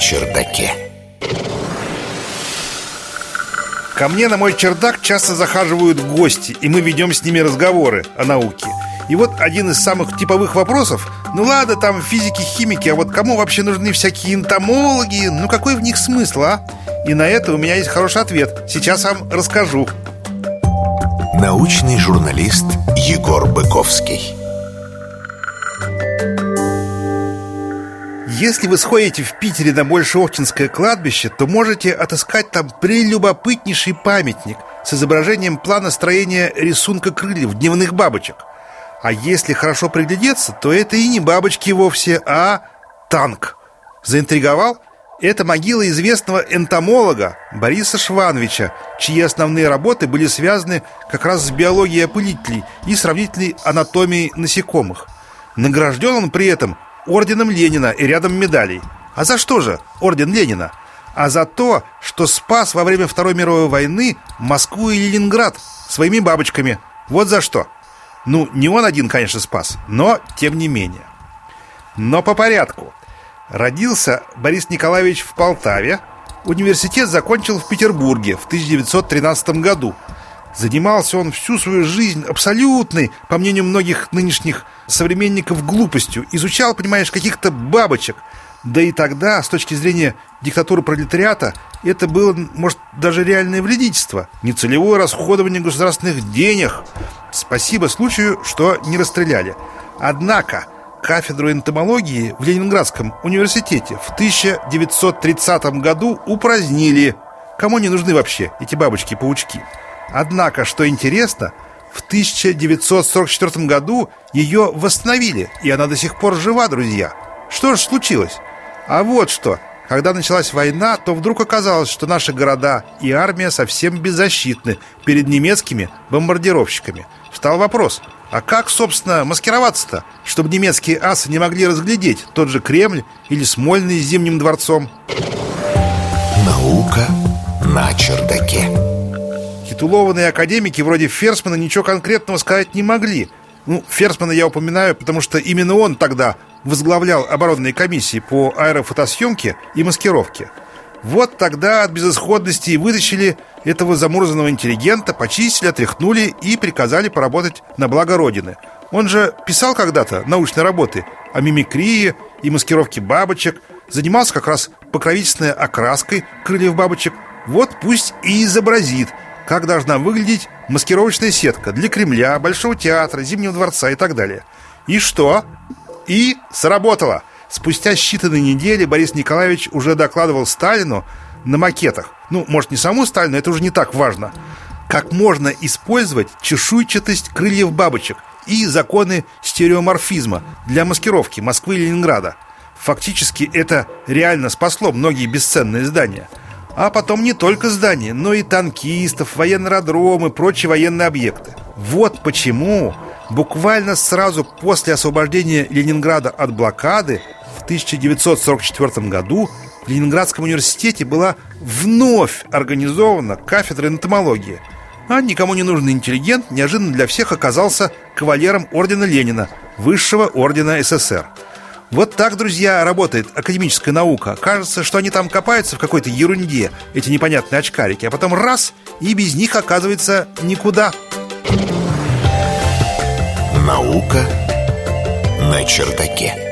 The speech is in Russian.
чердаке. Ко мне на мой чердак часто захаживают гости, и мы ведем с ними разговоры о науке. И вот один из самых типовых вопросов Ну ладно, там физики, химики, а вот кому вообще нужны всякие энтомологи? Ну какой в них смысл, а? И на это у меня есть хороший ответ Сейчас вам расскажу Научный журналист Егор Быковский Если вы сходите в Питере на Большеохтинское кладбище, то можете отыскать там прелюбопытнейший памятник с изображением плана строения рисунка крыльев дневных бабочек. А если хорошо приглядеться, то это и не бабочки вовсе, а танк. Заинтриговал? Это могила известного энтомолога Бориса Швановича, чьи основные работы были связаны как раз с биологией опылителей и сравнительной анатомией насекомых. Награжден он при этом орденом Ленина и рядом медалей. А за что же орден Ленина? А за то, что спас во время Второй мировой войны Москву и Ленинград своими бабочками. Вот за что. Ну, не он один, конечно, спас, но тем не менее. Но по порядку. Родился Борис Николаевич в Полтаве, университет закончил в Петербурге в 1913 году – Занимался он всю свою жизнь абсолютной, по мнению многих нынешних современников, глупостью. Изучал, понимаешь, каких-то бабочек. Да и тогда, с точки зрения диктатуры пролетариата, это было, может, даже реальное вредительство. Нецелевое расходование государственных денег. Спасибо случаю, что не расстреляли. Однако кафедру энтомологии в Ленинградском университете в 1930 году упразднили. Кому не нужны вообще эти бабочки-паучки? Однако, что интересно, в 1944 году ее восстановили, и она до сих пор жива, друзья. Что же случилось? А вот что. Когда началась война, то вдруг оказалось, что наши города и армия совсем беззащитны перед немецкими бомбардировщиками. Встал вопрос, а как, собственно, маскироваться-то, чтобы немецкие асы не могли разглядеть тот же Кремль или Смольный с Зимним дворцом? Наука на чердаке. Титулованные академики вроде Ферсмана ничего конкретного сказать не могли. Ну, Ферсмана я упоминаю, потому что именно он тогда возглавлял оборонные комиссии по аэрофотосъемке и маскировке. Вот тогда от безысходности вытащили этого замурзанного интеллигента, почистили, отряхнули и приказали поработать на благо Родины. Он же писал когда-то научные работы о мимикрии и маскировке бабочек, занимался как раз покровительственной окраской крыльев бабочек. Вот пусть и изобразит – как должна выглядеть маскировочная сетка для Кремля, Большого театра, Зимнего дворца и так далее. И что? И сработало. Спустя считанные недели Борис Николаевич уже докладывал Сталину на макетах. Ну, может, не саму Сталину, это уже не так важно. Как можно использовать чешуйчатость крыльев бабочек и законы стереоморфизма для маскировки Москвы и Ленинграда. Фактически это реально спасло многие бесценные здания – а потом не только здания, но и танкистов, военный аэродром и прочие военные объекты. Вот почему буквально сразу после освобождения Ленинграда от блокады в 1944 году в Ленинградском университете была вновь организована кафедра энтомологии. А никому не нужный интеллигент неожиданно для всех оказался кавалером ордена Ленина, высшего ордена СССр. Вот так, друзья, работает академическая наука. Кажется, что они там копаются в какой-то ерунде, эти непонятные очкарики, а потом раз, и без них оказывается никуда. Наука на чердаке.